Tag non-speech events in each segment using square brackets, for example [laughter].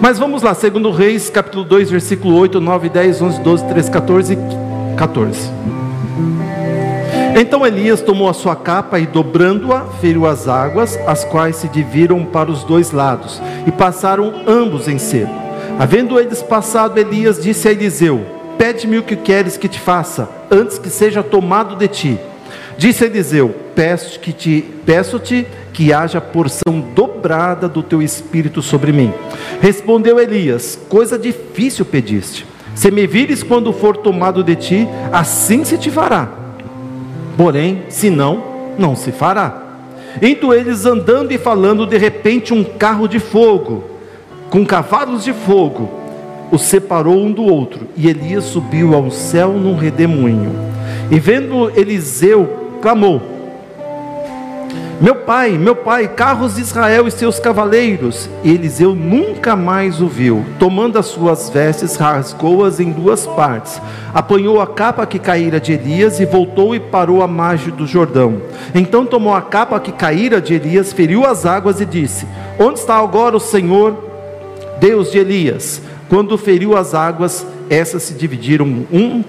Mas vamos lá, segundo Reis, capítulo 2, versículo 8, 9, 10, 11, 12, 13, 14 e 14. Então Elias tomou a sua capa e, dobrando-a, feriu as águas, as quais se dividiram para os dois lados, e passaram ambos em seco. Havendo eles passado, Elias disse a Eliseu: Pede-me o que queres que te faça, antes que seja tomado de ti. Disse Eliseu: Peço-te peço-te que haja porção dobrada do teu espírito sobre mim. Respondeu Elias: Coisa difícil pediste. Se me vires quando for tomado de ti, assim se te fará. Porém, se não, não se fará. Indo eles andando e falando, de repente um carro de fogo, com cavalos de fogo, os separou um do outro, e Elias subiu ao céu num redemoinho. E vendo Eliseu, clamou: meu pai, meu pai, carros de Israel e seus cavaleiros. Eliseu nunca mais o viu. Tomando as suas vestes, rasgou-as em duas partes. Apanhou a capa que caíra de Elias e voltou e parou à margem do Jordão. Então tomou a capa que caíra de Elias, feriu as águas e disse: Onde está agora o Senhor, Deus de Elias? Quando feriu as águas, essas se dividiram um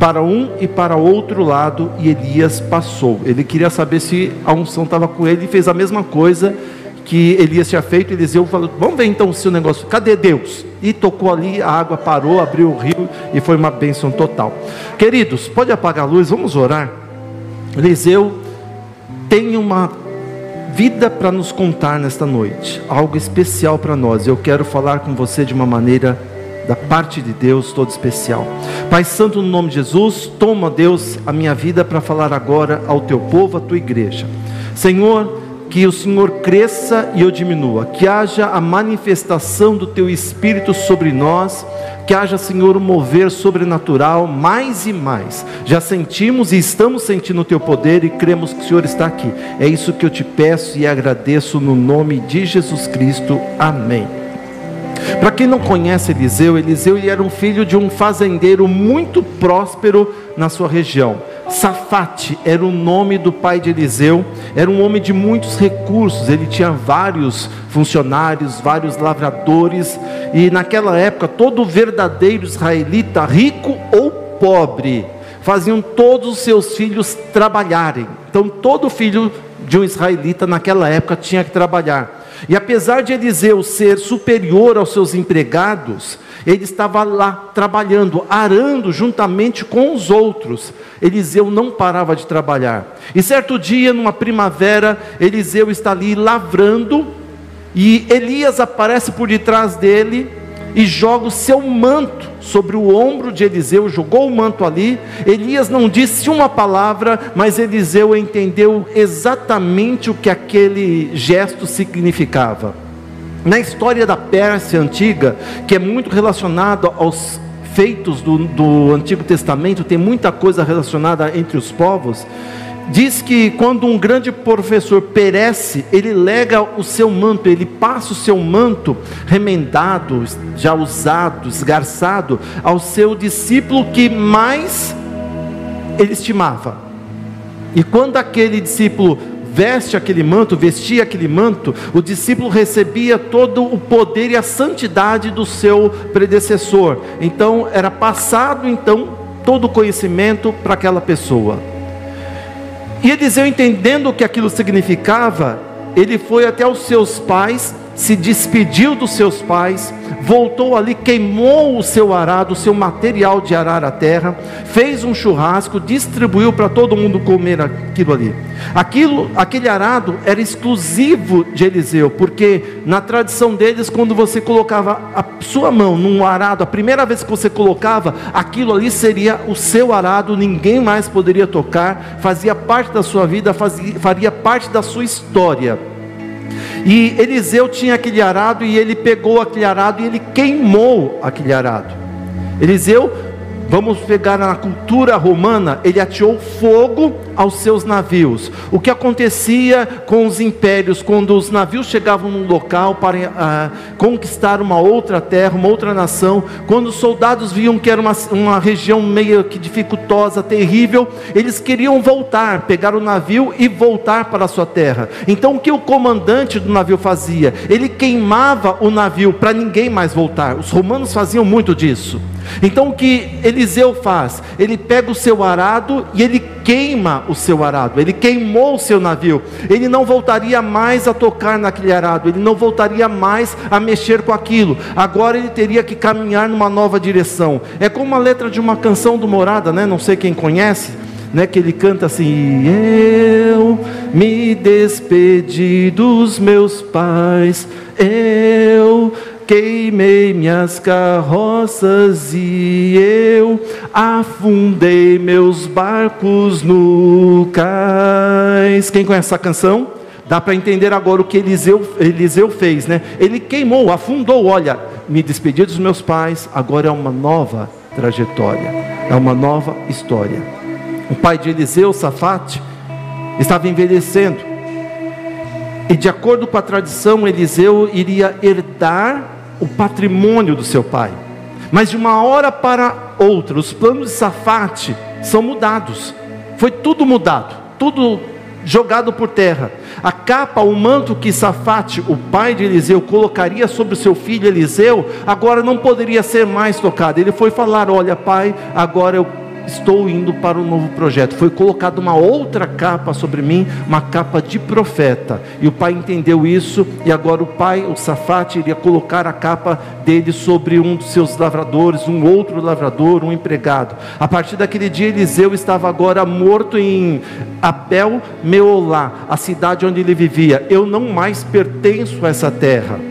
para um e para outro lado, e Elias passou. Ele queria saber se a unção estava com ele e fez a mesma coisa que Elias tinha feito. Eliseu falou: Vamos ver então se o negócio, cadê Deus? E tocou ali, a água parou, abriu o rio e foi uma bênção total. Queridos, pode apagar a luz, vamos orar. Eliseu tem uma vida para nos contar nesta noite, algo especial para nós. Eu quero falar com você de uma maneira da parte de Deus todo especial. Pai Santo, no nome de Jesus, toma, Deus, a minha vida para falar agora ao teu povo, à tua igreja. Senhor, que o Senhor cresça e eu diminua, que haja a manifestação do teu Espírito sobre nós, que haja, Senhor, um mover sobrenatural mais e mais. Já sentimos e estamos sentindo o teu poder e cremos que o Senhor está aqui. É isso que eu te peço e agradeço no nome de Jesus Cristo. Amém. Para quem não conhece Eliseu, Eliseu ele era um filho de um fazendeiro muito próspero na sua região. Safate era o nome do pai de Eliseu, era um homem de muitos recursos, ele tinha vários funcionários, vários lavradores, e naquela época todo verdadeiro israelita, rico ou pobre, faziam todos os seus filhos trabalharem. Então todo filho de um israelita naquela época tinha que trabalhar. E apesar de Eliseu ser superior aos seus empregados, ele estava lá trabalhando, arando juntamente com os outros. Eliseu não parava de trabalhar. E certo dia, numa primavera, Eliseu está ali lavrando, e Elias aparece por detrás dele e joga o seu manto sobre o ombro de Eliseu, jogou o manto ali. Elias não disse uma palavra, mas Eliseu entendeu exatamente o que aquele gesto significava. Na história da Pérsia antiga, que é muito relacionado aos feitos do, do Antigo Testamento, tem muita coisa relacionada entre os povos diz que quando um grande professor perece, ele lega o seu manto, ele passa o seu manto remendado, já usado, esgarçado, ao seu discípulo que mais ele estimava. E quando aquele discípulo veste aquele manto, vestia aquele manto, o discípulo recebia todo o poder e a santidade do seu predecessor. Então era passado então todo o conhecimento para aquela pessoa. E Eliseu, entendendo o que aquilo significava, ele foi até os seus pais se despediu dos seus pais, voltou ali, queimou o seu arado, o seu material de arar a terra, fez um churrasco, distribuiu para todo mundo comer aquilo ali. Aquilo, aquele arado era exclusivo de Eliseu, porque na tradição deles, quando você colocava a sua mão num arado, a primeira vez que você colocava, aquilo ali seria o seu arado, ninguém mais poderia tocar, fazia parte da sua vida, fazia, faria parte da sua história. E Eliseu tinha aquele arado e ele pegou aquele arado e ele queimou aquele arado. Eliseu, vamos pegar na cultura romana, ele ateou fogo aos seus navios. O que acontecia com os impérios quando os navios chegavam num local para uh, conquistar uma outra terra, uma outra nação, quando os soldados viam que era uma, uma região meio que dificultosa, terrível, eles queriam voltar, pegar o navio e voltar para a sua terra. Então o que o comandante do navio fazia? Ele queimava o navio para ninguém mais voltar. Os romanos faziam muito disso. Então o que Eliseu faz? Ele pega o seu arado e ele queima o seu arado. Ele queimou o seu navio. Ele não voltaria mais a tocar naquele arado. Ele não voltaria mais a mexer com aquilo. Agora ele teria que caminhar numa nova direção. É como a letra de uma canção do Morada, né? Não sei quem conhece. Né, que ele canta assim: Eu me despedi dos meus pais, eu queimei minhas carroças e eu afundei meus barcos no cais. Quem conhece essa canção? Dá para entender agora o que Eliseu, Eliseu fez, né? Ele queimou, afundou. Olha, me despedi dos meus pais, agora é uma nova trajetória, é uma nova história. O pai de Eliseu, Safate, estava envelhecendo. E de acordo com a tradição, Eliseu iria herdar o patrimônio do seu pai. Mas de uma hora para outra, os planos de Safate são mudados. Foi tudo mudado, tudo jogado por terra. A capa, o manto que Safate, o pai de Eliseu, colocaria sobre o seu filho Eliseu, agora não poderia ser mais tocado. Ele foi falar: Olha, pai, agora eu estou indo para um novo projeto. Foi colocada uma outra capa sobre mim, uma capa de profeta. E o pai entendeu isso, e agora o pai, o Safate, iria colocar a capa dele sobre um dos seus lavradores, um outro lavrador, um empregado. A partir daquele dia, Eliseu estava agora morto em Abel Meolá, a cidade onde ele vivia. Eu não mais pertenço a essa terra.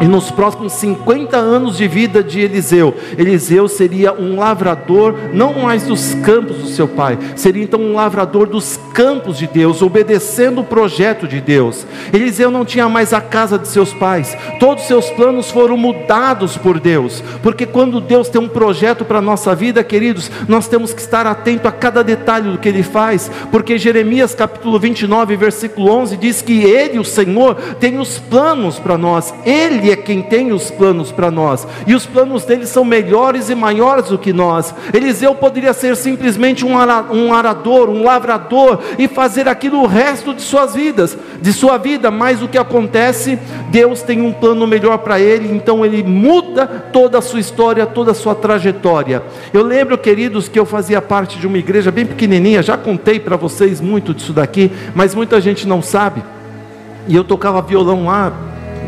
E nos próximos 50 anos de vida de Eliseu, Eliseu seria um lavrador, não mais dos campos do seu pai, seria então um lavrador dos campos de Deus, obedecendo o projeto de Deus. Eliseu não tinha mais a casa de seus pais, todos os seus planos foram mudados por Deus, porque quando Deus tem um projeto para a nossa vida, queridos, nós temos que estar atento a cada detalhe do que Ele faz, porque Jeremias capítulo 29, versículo 11 diz que Ele, o Senhor, tem os planos para nós, Ele é quem tem os planos para nós, e os planos dele são melhores e maiores do que nós. Eliseu poderia ser simplesmente um arador, um lavrador, e fazer aquilo o resto de suas vidas, de sua vida, mas o que acontece, Deus tem um plano melhor para ele, então ele muda toda a sua história, toda a sua trajetória. Eu lembro, queridos, que eu fazia parte de uma igreja bem pequenininha, já contei para vocês muito disso daqui, mas muita gente não sabe. E eu tocava violão lá,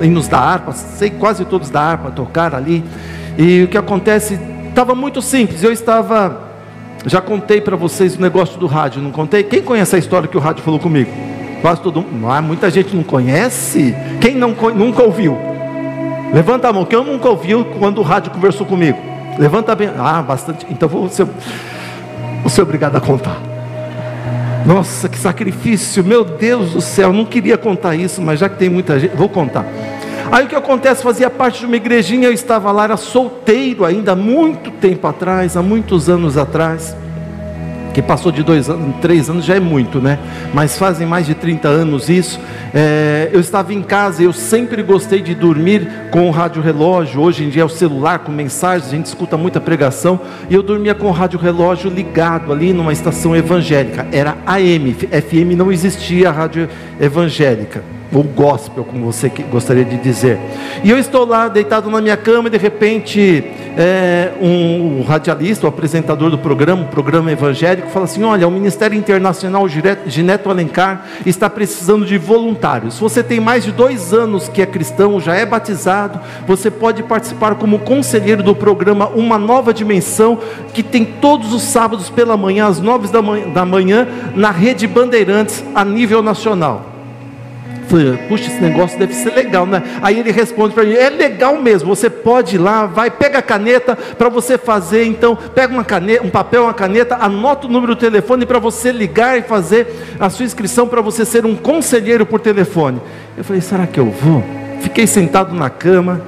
hinos da harpa, sei quase todos da harpa tocar ali. E o que acontece, estava muito simples. Eu estava, já contei para vocês o negócio do rádio, não contei? Quem conhece a história que o rádio falou comigo? Quase todo mundo. Ah, muita gente não conhece. Quem não, nunca ouviu? Levanta a mão. Quem nunca ouviu quando o rádio conversou comigo? Levanta bem. Ah, bastante. Então vou ser, vou ser obrigado a contar. Nossa, que sacrifício, meu Deus do céu, não queria contar isso, mas já que tem muita gente, vou contar. Aí o que acontece? Fazia parte de uma igrejinha, eu estava lá, era solteiro ainda, há muito tempo atrás, há muitos anos atrás que passou de dois anos, três anos já é muito, né? Mas fazem mais de 30 anos isso. É, eu estava em casa, eu sempre gostei de dormir com o rádio relógio. Hoje em dia é o celular com mensagens, a gente escuta muita pregação. E eu dormia com o rádio relógio ligado ali numa estação evangélica. Era AM, FM não existia rádio evangélica ou gospel, como você gostaria de dizer. E eu estou lá deitado na minha cama e de repente é, um, um radialista, o apresentador do programa, um programa evangélico, fala assim: Olha, o Ministério Internacional Gineto Alencar está precisando de voluntários. Se você tem mais de dois anos que é cristão, já é batizado, você pode participar como conselheiro do programa Uma Nova Dimensão, que tem todos os sábados pela manhã, às nove da manhã na rede Bandeirantes, a nível nacional. Puxa, esse negócio deve ser legal, né? Aí ele responde para mim: é legal mesmo, você pode ir lá, vai, pega a caneta para você fazer. Então, pega uma caneta, um papel, uma caneta, anota o número do telefone para você ligar e fazer a sua inscrição para você ser um conselheiro por telefone. Eu falei: será que eu vou? Fiquei sentado na cama.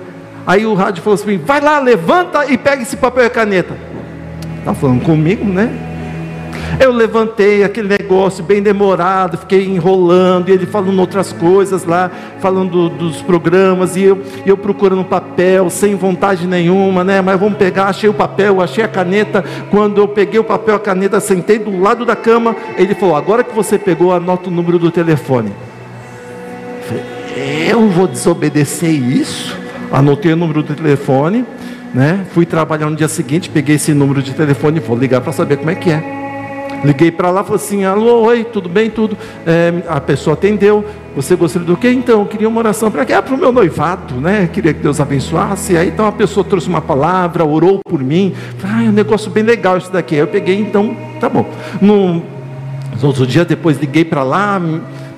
Aí o rádio falou assim: vai lá, levanta e pega esse papel e caneta. Está falando comigo, né? Eu levantei aquele negócio bem demorado, fiquei enrolando, e ele falando outras coisas lá, falando dos programas, e eu, eu procurando papel, sem vontade nenhuma, né? Mas vamos pegar, achei o papel, achei a caneta. Quando eu peguei o papel, a caneta, sentei do lado da cama, ele falou: Agora que você pegou, anota o número do telefone. Eu vou desobedecer isso? Anotei o número do telefone, né? Fui trabalhar no dia seguinte, peguei esse número de telefone e vou ligar para saber como é que é. Liguei para lá, falei assim: alô, oi, tudo bem, tudo. É, a pessoa atendeu. Você gostaria do quê? Então, eu queria uma oração para quê? Ah, para o meu noivado, né? Queria que Deus abençoasse. Aí então a pessoa trouxe uma palavra, orou por mim. Ah, é um negócio bem legal isso daqui. Aí eu peguei, então, tá bom. No outro dia depois liguei para lá,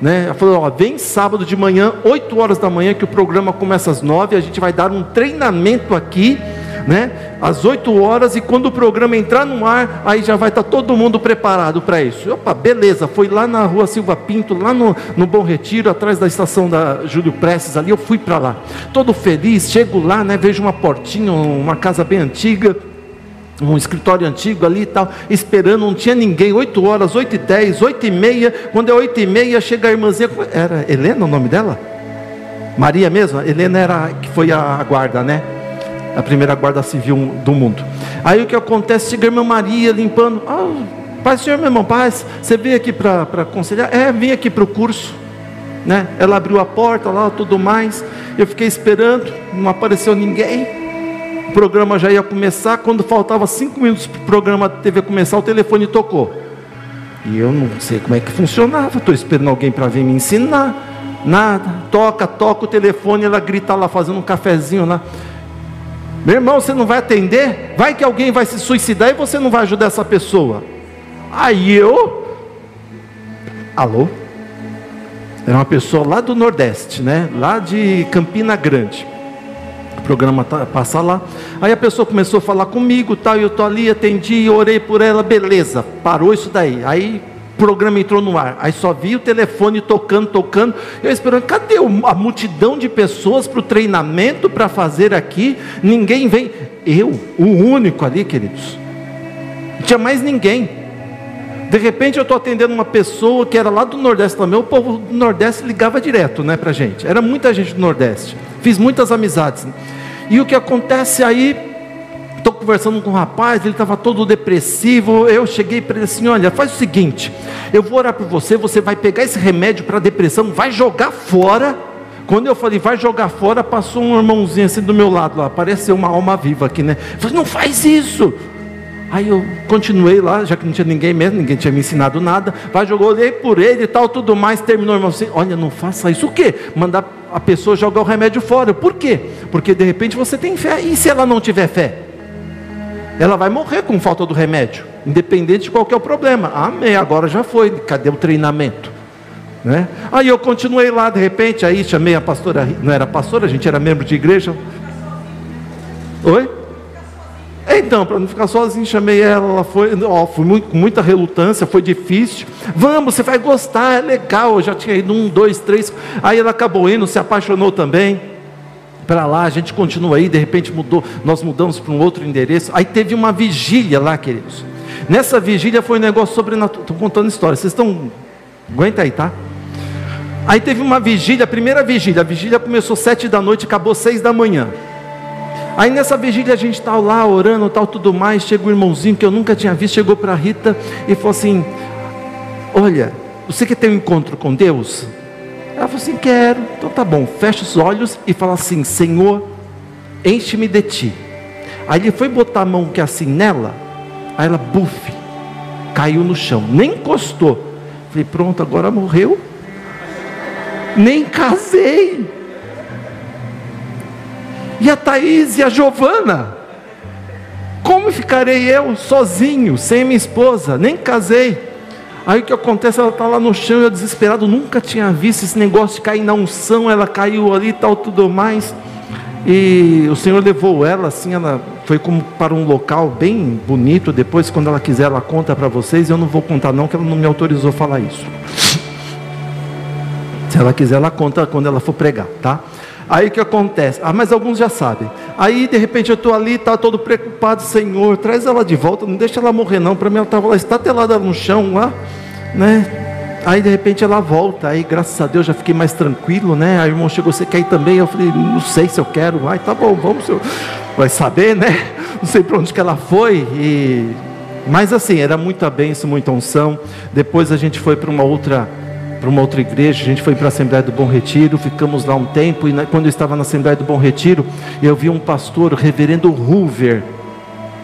né? Ela falou: ó, vem sábado de manhã, 8 horas da manhã, que o programa começa às 9, a gente vai dar um treinamento aqui né? Às 8 horas, e quando o programa entrar no ar, aí já vai estar todo mundo preparado para isso. Opa, beleza, foi lá na rua Silva Pinto, lá no, no Bom Retiro, atrás da estação da Júlio Prestes, ali eu fui para lá. Todo feliz, chego lá, né? Vejo uma portinha, uma casa bem antiga um escritório antigo ali e tal, esperando, não tinha ninguém, 8 horas, 8 e 10, 8 e meia, quando é 8 e meia, chega a irmãzinha, era Helena o nome dela? Maria mesmo? Helena era, que foi a guarda, né? A primeira guarda civil do mundo. Aí o que acontece? Chega a irmã Maria limpando. Ah, paz, senhor, meu irmão, paz. Você veio aqui para aconselhar? É, vim aqui para o curso. Né? Ela abriu a porta lá, tudo mais. Eu fiquei esperando, não apareceu ninguém. O programa já ia começar. Quando faltava cinco minutos para o programa TV começar, o telefone tocou. E eu não sei como é que funcionava. Estou esperando alguém para vir me ensinar. Nada. Toca, toca o telefone, ela grita lá fazendo um cafezinho lá. Meu irmão, você não vai atender? Vai que alguém vai se suicidar e você não vai ajudar essa pessoa. Aí eu. Alô? Era uma pessoa lá do Nordeste, né? Lá de Campina Grande. O programa tá, passa lá. Aí a pessoa começou a falar comigo, tal, eu tô ali, atendi, orei por ela, beleza. Parou isso daí. Aí programa entrou no ar. Aí só vi o telefone tocando, tocando. Eu esperando, cadê a multidão de pessoas para o treinamento para fazer aqui? Ninguém vem. Eu, o único ali, queridos. Não tinha mais ninguém. De repente eu estou atendendo uma pessoa que era lá do Nordeste também. O povo do Nordeste ligava direto, né, para gente. Era muita gente do Nordeste. Fiz muitas amizades. E o que acontece aí? Estou conversando com um rapaz, ele estava todo depressivo. Eu cheguei para ele assim: olha, faz o seguinte, eu vou orar por você, você vai pegar esse remédio para depressão, vai jogar fora. Quando eu falei, vai jogar fora, passou um irmãozinho assim do meu lado lá, apareceu uma alma viva aqui, né? Eu falei, não faz isso. Aí eu continuei lá, já que não tinha ninguém mesmo, ninguém tinha me ensinado nada. Vai, jogou, olhei por ele e tal, tudo mais. Terminou, irmão, assim, olha, não faça isso. O quê? Mandar a pessoa jogar o remédio fora. Por quê? Porque de repente você tem fé. E se ela não tiver fé? Ela vai morrer com falta do remédio, independente de qualquer problema. Amém, agora já foi, cadê o treinamento? Né? Aí eu continuei lá, de repente, aí chamei a pastora, não era pastora, a gente era membro de igreja. Oi? Então, para não ficar sozinho, chamei ela, ela foi, ó, fui muito, com muita relutância, foi difícil. Vamos, você vai gostar, é legal. Eu já tinha ido um, dois, três. Aí ela acabou indo, se apaixonou também para lá, a gente continua aí, de repente mudou, nós mudamos para um outro endereço. Aí teve uma vigília lá, queridos. Nessa vigília foi um negócio sobrenatural. Estou contando história, vocês estão. Aguenta aí, tá? Aí teve uma vigília, a primeira vigília, a vigília começou sete da noite, acabou seis da manhã. Aí nessa vigília a gente estava lá orando, tal, tudo mais. Chegou um irmãozinho que eu nunca tinha visto, chegou para Rita e falou assim: Olha, você quer ter um encontro com Deus? Ela falou assim: Quero. Então tá bom, fecha os olhos e fala assim: Senhor, enche-me de ti. Aí ele foi botar a mão que é assim nela, aí ela, buf, caiu no chão, nem encostou. Falei: Pronto, agora morreu. Nem casei. E a Thaís e a Giovana? Como ficarei eu sozinho, sem minha esposa? Nem casei. Aí o que acontece? Ela está lá no chão, eu desesperado, nunca tinha visto esse negócio de cair na unção. Ela caiu ali e tal, tudo mais. E o Senhor levou ela, assim, ela foi como para um local bem bonito. Depois, quando ela quiser, ela conta para vocês. Eu não vou contar, não, que ela não me autorizou a falar isso. Se ela quiser, ela conta quando ela for pregar, tá? Aí o que acontece? Ah, mas alguns já sabem. Aí de repente eu estou ali, tá todo preocupado, Senhor, traz ela de volta, não deixa ela morrer não. Para mim ela estava lá estatelada no chão lá, né? Aí de repente ela volta, aí graças a Deus já fiquei mais tranquilo, né? Aí o irmão chegou, você quer ir também? Eu falei, não sei se eu quero. Ai, tá bom, vamos, senhor. vai saber, né? [laughs] Não sei para onde que ela foi. E... Mas assim, era muita bênção, muita unção. Depois a gente foi para uma outra para uma outra igreja, a gente foi para a Assembleia do Bom Retiro, ficamos lá um tempo, e quando eu estava na Assembleia do Bom Retiro, eu vi um pastor, o reverendo Hoover,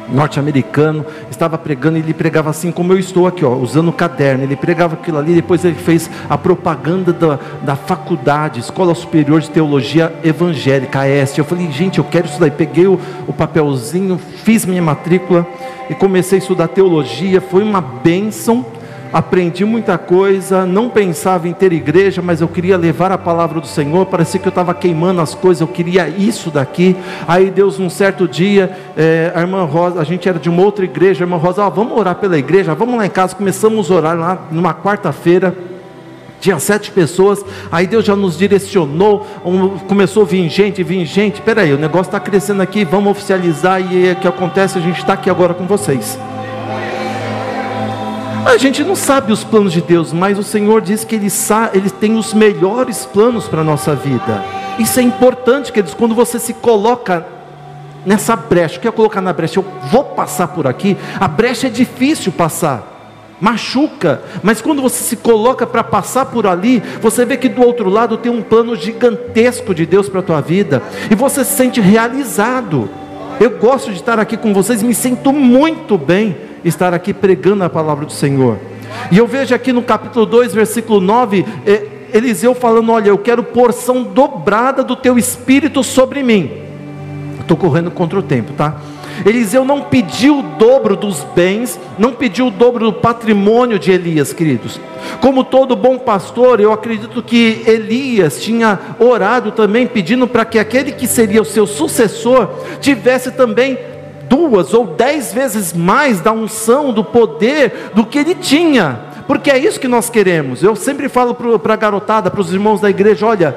norte-americano, estava pregando e ele pregava assim como eu estou aqui, ó, usando o caderno. Ele pregava aquilo ali, depois ele fez a propaganda da, da faculdade, Escola Superior de Teologia Evangélica, AES. Eu falei, gente, eu quero isso daí. Peguei o, o papelzinho, fiz minha matrícula e comecei a estudar teologia. Foi uma bênção aprendi muita coisa, não pensava em ter igreja, mas eu queria levar a palavra do Senhor, parecia que eu estava queimando as coisas, eu queria isso daqui. Aí Deus, num certo dia, é, a irmã Rosa, a gente era de uma outra igreja, a irmã Rosa, ó, vamos orar pela igreja, vamos lá em casa, começamos a orar lá numa quarta-feira. Tinha sete pessoas, aí Deus já nos direcionou, começou a vir gente, vir gente. Peraí, o negócio está crescendo aqui, vamos oficializar e o que acontece? A gente está aqui agora com vocês. A gente não sabe os planos de Deus, mas o Senhor diz que Ele, sabe, Ele tem os melhores planos para a nossa vida. Isso é importante, queridos, quando você se coloca nessa brecha, quer colocar na brecha, eu vou passar por aqui, a brecha é difícil passar. Machuca, mas quando você se coloca para passar por ali, você vê que do outro lado tem um plano gigantesco de Deus para a tua vida, e você se sente realizado. Eu gosto de estar aqui com vocês, me sinto muito bem estar aqui pregando a palavra do Senhor. E eu vejo aqui no capítulo 2, versículo 9, é, Eliseu falando: Olha, eu quero porção dobrada do teu espírito sobre mim. Estou correndo contra o tempo, tá? Eliseu não pediu o dobro dos bens, não pediu o dobro do patrimônio de Elias, queridos. Como todo bom pastor, eu acredito que Elias tinha orado também, pedindo para que aquele que seria o seu sucessor tivesse também duas ou dez vezes mais da unção, do poder do que ele tinha, porque é isso que nós queremos. Eu sempre falo para a garotada, para os irmãos da igreja: olha,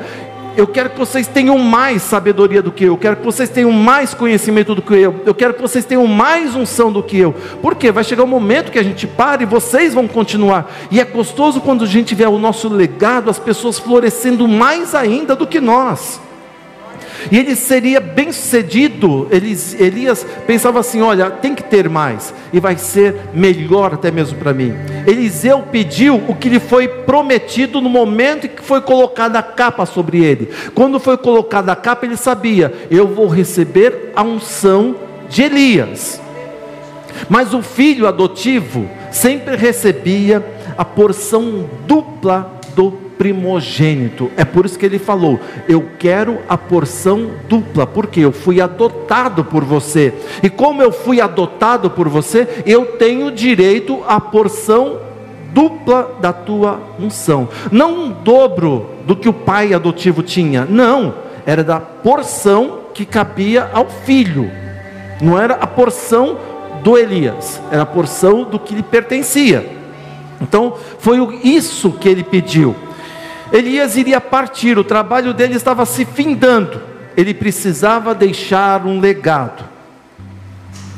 eu quero que vocês tenham mais sabedoria do que eu, eu quero que vocês tenham mais conhecimento do que eu, eu quero que vocês tenham mais unção do que eu, porque vai chegar um momento que a gente para e vocês vão continuar, e é gostoso quando a gente vê o nosso legado, as pessoas florescendo mais ainda do que nós e ele seria bem sucedido. Elias pensava assim: olha, tem que ter mais, e vai ser melhor até mesmo para mim. Eliseu pediu o que lhe foi prometido no momento em que foi colocada a capa sobre ele. Quando foi colocada a capa, ele sabia: eu vou receber a unção de Elias. Mas o filho adotivo sempre recebia a porção dupla do primogênito. É por isso que ele falou: Eu quero a porção dupla, porque eu fui adotado por você. E como eu fui adotado por você, eu tenho direito à porção dupla da tua unção. Não um dobro do que o pai adotivo tinha, não, era da porção que cabia ao filho. Não era a porção do Elias, era a porção do que lhe pertencia. Então, foi isso que ele pediu. Elias iria partir, o trabalho dele estava se findando, ele precisava deixar um legado.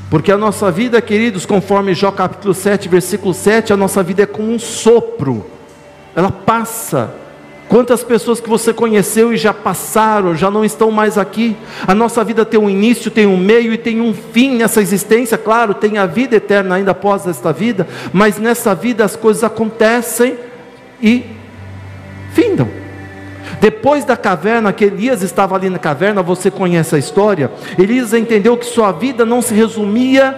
Porque a nossa vida, queridos, conforme Jó capítulo 7, versículo 7, a nossa vida é como um sopro, ela passa. Quantas pessoas que você conheceu e já passaram, já não estão mais aqui? A nossa vida tem um início, tem um meio e tem um fim nessa existência. Claro, tem a vida eterna ainda após esta vida, mas nessa vida as coisas acontecem e findam. Depois da caverna, que Elias estava ali na caverna, você conhece a história. Elias entendeu que sua vida não se resumia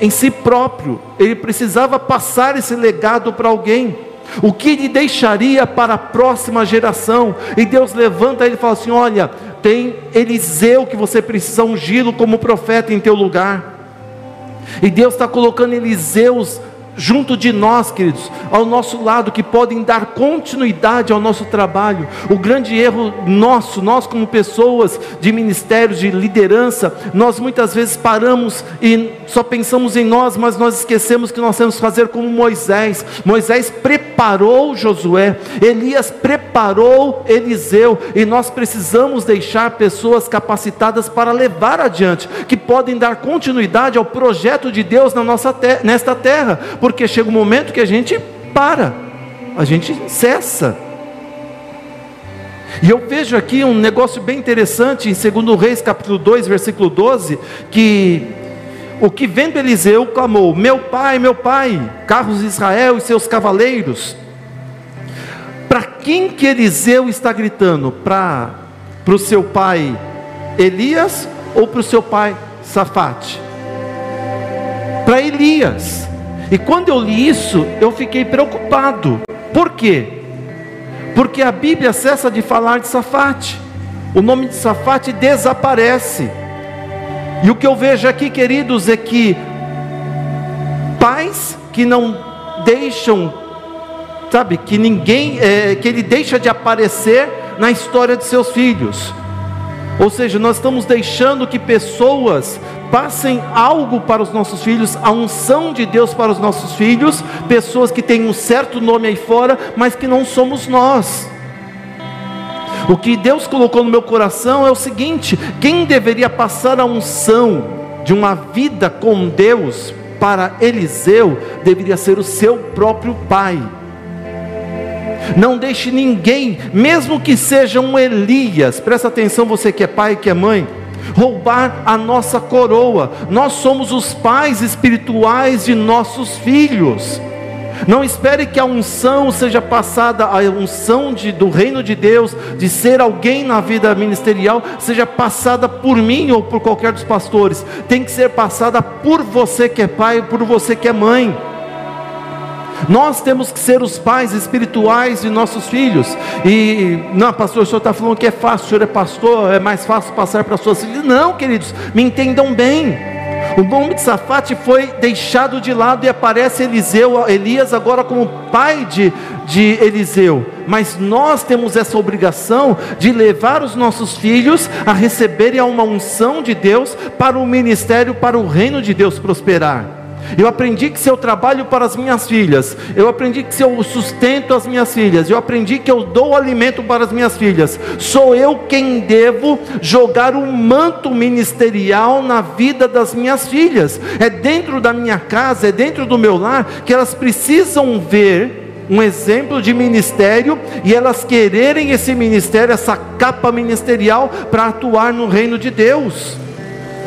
em si próprio, ele precisava passar esse legado para alguém. O que ele deixaria para a próxima geração? E Deus levanta ele e fala assim: Olha, tem Eliseu que você precisa ungí-lo como profeta em teu lugar. E Deus está colocando Eliseus junto de nós, queridos, ao nosso lado, que podem dar continuidade ao nosso trabalho. O grande erro nosso, nós como pessoas de ministérios, de liderança, nós muitas vezes paramos e só pensamos em nós, mas nós esquecemos que nós temos que fazer como Moisés. Moisés preparou Josué, Elias preparou Eliseu, e nós precisamos deixar pessoas capacitadas para levar adiante, que podem dar continuidade ao projeto de Deus na nossa terra, nesta terra porque chega um momento que a gente para, a gente cessa. E eu vejo aqui um negócio bem interessante em 2 Reis, capítulo 2, versículo 12, que o que vendo Eliseu clamou: Meu pai, meu pai, carros de Israel e seus cavaleiros. Para quem que Eliseu está gritando? Para o seu pai Elias ou para o seu pai Safate? Para Elias. E quando eu li isso, eu fiquei preocupado. Por quê? Porque a Bíblia cessa de falar de Safate. O nome de Safate desaparece. E o que eu vejo aqui, queridos, é que pais que não deixam, sabe, que ninguém, é, que ele deixa de aparecer na história de seus filhos. Ou seja, nós estamos deixando que pessoas passem algo para os nossos filhos, a unção de Deus para os nossos filhos, pessoas que têm um certo nome aí fora, mas que não somos nós. O que Deus colocou no meu coração é o seguinte: quem deveria passar a unção de uma vida com Deus para Eliseu deveria ser o seu próprio pai. Não deixe ninguém, mesmo que seja um Elias, presta atenção, você que é pai e que é mãe roubar a nossa coroa. Nós somos os pais espirituais de nossos filhos. Não espere que a unção seja passada, a unção de, do reino de Deus, de ser alguém na vida ministerial, seja passada por mim ou por qualquer dos pastores. Tem que ser passada por você que é pai, por você que é mãe. Nós temos que ser os pais espirituais de nossos filhos. E, não, pastor, o senhor está falando que é fácil, o senhor é pastor, é mais fácil passar para suas filhas. Não, queridos, me entendam bem. O nome de Safate foi deixado de lado e aparece Eliseu, Elias agora como pai de, de Eliseu. Mas nós temos essa obrigação de levar os nossos filhos a receberem uma unção de Deus para o ministério, para o reino de Deus prosperar. Eu aprendi que se eu trabalho para as minhas filhas, eu aprendi que se eu sustento as minhas filhas, eu aprendi que eu dou alimento para as minhas filhas, sou eu quem devo jogar um manto ministerial na vida das minhas filhas. É dentro da minha casa, é dentro do meu lar que elas precisam ver um exemplo de ministério e elas quererem esse ministério, essa capa ministerial para atuar no reino de Deus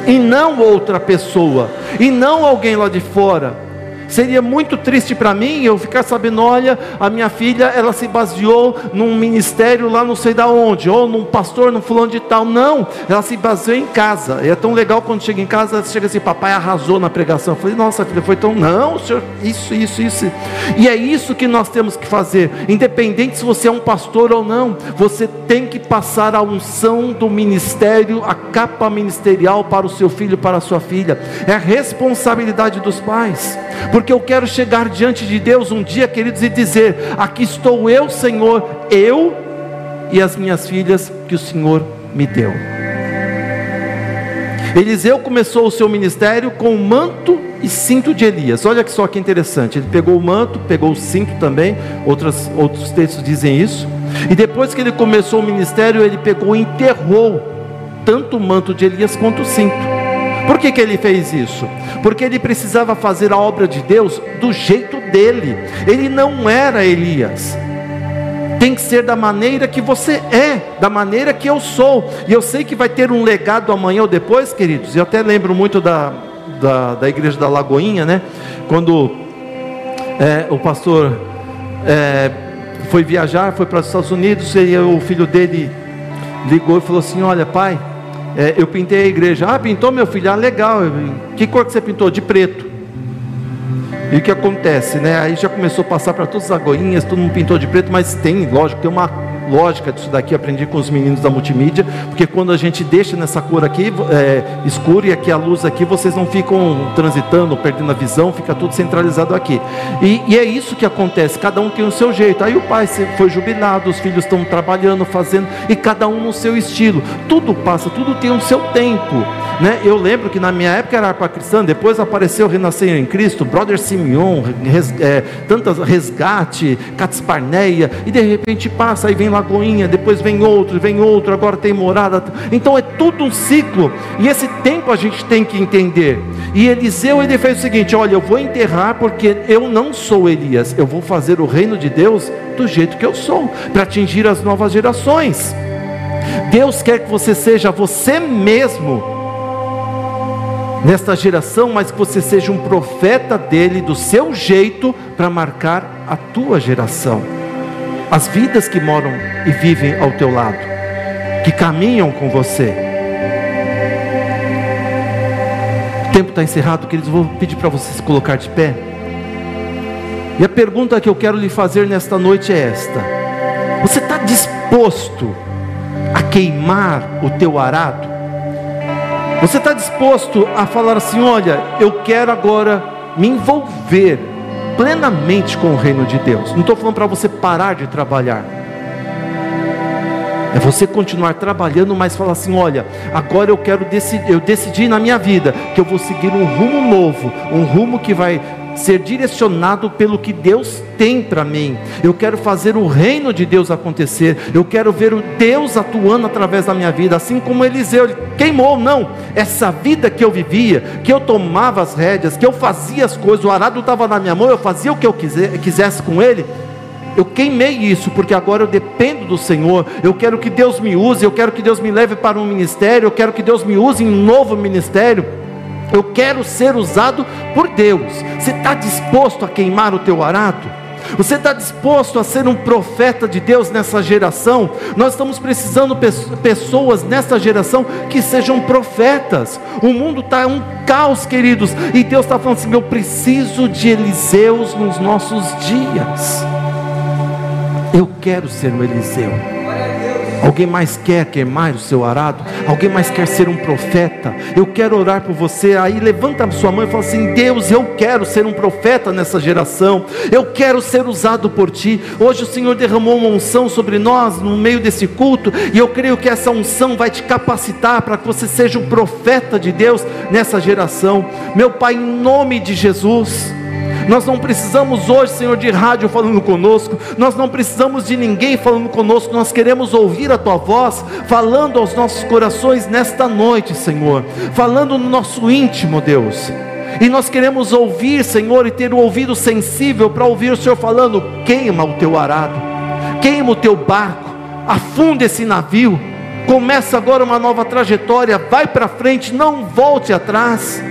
e não outra pessoa, e não alguém lá de fora. Seria muito triste para mim eu ficar sabendo, olha, a minha filha, ela se baseou num ministério lá não sei da onde, ou num pastor, num fulano de tal. Não, ela se baseou em casa. E é tão legal quando chega em casa, chega assim, papai arrasou na pregação. Eu falei, nossa filha, foi tão, não, senhor, isso, isso, isso. E é isso que nós temos que fazer, independente se você é um pastor ou não, você tem que passar a unção do ministério, a capa ministerial para o seu filho, para a sua filha. É a responsabilidade dos pais porque eu quero chegar diante de Deus um dia, queridos, e dizer: Aqui estou eu, Senhor, eu e as minhas filhas que o Senhor me deu. Eliseu começou o seu ministério com o manto e cinto de Elias. Olha que só que interessante. Ele pegou o manto, pegou o cinto também. Outros, outros textos dizem isso. E depois que ele começou o ministério, ele pegou e enterrou tanto o manto de Elias quanto o cinto. Por que, que ele fez isso? Porque ele precisava fazer a obra de Deus do jeito dele. Ele não era Elias. Tem que ser da maneira que você é, da maneira que eu sou. E eu sei que vai ter um legado amanhã ou depois, queridos. Eu até lembro muito da, da, da igreja da Lagoinha, né? Quando é, o pastor é, foi viajar, foi para os Estados Unidos, e o filho dele ligou e falou assim: Olha, pai, é, eu pintei a igreja. Ah, pintou meu filho? Ah, legal. Que cor que você pintou? De preto. E o que acontece, né? Aí já começou a passar para todas as agoinhas, todo mundo pintou de preto, mas tem, lógico, tem uma lógica disso daqui, aprendi com os meninos da multimídia, porque quando a gente deixa nessa cor aqui é, escura e aqui a luz aqui, vocês não ficam transitando, perdendo a visão, fica tudo centralizado aqui. E, e é isso que acontece, cada um tem o seu jeito. Aí o pai foi jubilado, os filhos estão trabalhando, fazendo, e cada um no seu estilo. Tudo passa, tudo tem o seu tempo. Né? Eu lembro que na minha época era para cristã, depois apareceu Renascer em Cristo, Brother Simeon, res, é, tantas resgate, Catsparneia, e de repente passa, aí vem Lagoinha, depois vem outro, vem outro, agora tem morada. Então é tudo um ciclo, e esse tempo a gente tem que entender. E Eliseu ele fez o seguinte: olha, eu vou enterrar porque eu não sou Elias, eu vou fazer o reino de Deus do jeito que eu sou, para atingir as novas gerações. Deus quer que você seja você mesmo nesta geração, mas que você seja um profeta dele, do seu jeito, para marcar a tua geração. As vidas que moram e vivem ao teu lado, que caminham com você. O tempo está encerrado, queridos. Vou pedir para você se colocar de pé. E a pergunta que eu quero lhe fazer nesta noite é esta: Você está disposto a queimar o teu arado? Você está disposto a falar assim: olha, eu quero agora me envolver plenamente com o reino de Deus. Não estou falando para você parar de trabalhar. É você continuar trabalhando, mas falar assim: olha, agora eu quero decidir, eu decidi na minha vida que eu vou seguir um rumo novo, um rumo que vai ser direcionado pelo que Deus tem para mim. Eu quero fazer o reino de Deus acontecer. Eu quero ver o Deus atuando através da minha vida, assim como Eliseu ele queimou. Não, essa vida que eu vivia, que eu tomava as rédeas, que eu fazia as coisas, o arado estava na minha mão, eu fazia o que eu quisesse com ele. Eu queimei isso, porque agora eu dependo do Senhor. Eu quero que Deus me use, eu quero que Deus me leve para um ministério, eu quero que Deus me use em um novo ministério. Eu quero ser usado por Deus. Você está disposto a queimar o teu arado? Você está disposto a ser um profeta de Deus nessa geração? Nós estamos precisando de pessoas nessa geração que sejam profetas. O mundo está um caos, queridos, e Deus está falando assim: eu preciso de Eliseus nos nossos dias. Eu quero ser um Eliseu. Alguém mais quer queimar o seu arado? Alguém mais quer ser um profeta? Eu quero orar por você. Aí levanta a sua mão e fala assim: Deus, eu quero ser um profeta nessa geração. Eu quero ser usado por ti. Hoje o Senhor derramou uma unção sobre nós no meio desse culto, e eu creio que essa unção vai te capacitar para que você seja um profeta de Deus nessa geração. Meu Pai, em nome de Jesus. Nós não precisamos hoje, Senhor, de rádio falando conosco, nós não precisamos de ninguém falando conosco, nós queremos ouvir a Tua voz falando aos nossos corações nesta noite, Senhor, falando no nosso íntimo, Deus. E nós queremos ouvir, Senhor, e ter o ouvido sensível para ouvir o Senhor falando: queima o teu arado, queima o teu barco, afunda esse navio, começa agora uma nova trajetória, vai para frente, não volte atrás.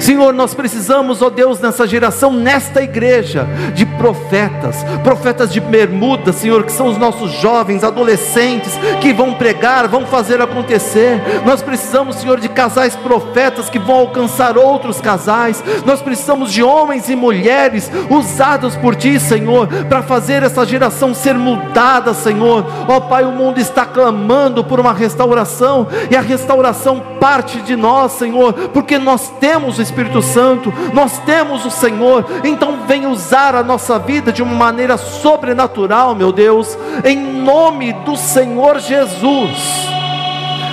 Senhor, nós precisamos, ó Deus, nessa geração, nesta igreja, de profetas, profetas de bermuda, Senhor, que são os nossos jovens, adolescentes, que vão pregar, vão fazer acontecer. Nós precisamos, Senhor, de casais profetas que vão alcançar outros casais. Nós precisamos de homens e mulheres usados por Ti, Senhor, para fazer essa geração ser mudada, Senhor. Ó Pai, o mundo está clamando por uma restauração, e a restauração parte de nós, Senhor, porque nós temos o Espírito Santo, nós temos o Senhor, então vem usar a nossa vida de uma maneira sobrenatural, meu Deus, em nome do Senhor Jesus.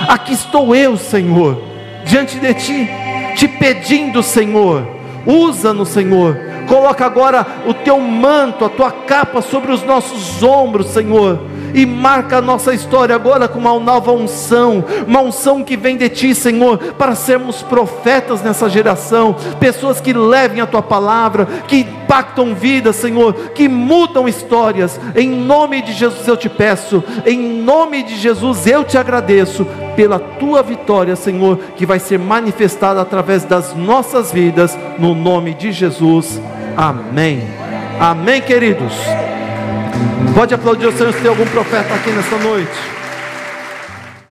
Aqui estou eu, Senhor, diante de Ti, te pedindo, Senhor, usa-nos, Senhor, coloca agora o Teu manto, a Tua capa sobre os nossos ombros, Senhor e marca a nossa história agora com uma nova unção, uma unção que vem de Ti, Senhor, para sermos profetas nessa geração, pessoas que levem a Tua palavra, que impactam vidas, Senhor, que mudam histórias. Em nome de Jesus eu te peço, em nome de Jesus eu te agradeço pela Tua vitória, Senhor, que vai ser manifestada através das nossas vidas, no nome de Jesus. Amém. Amém, queridos. Pode aplaudir o Senhor se tem algum profeta aqui nesta noite.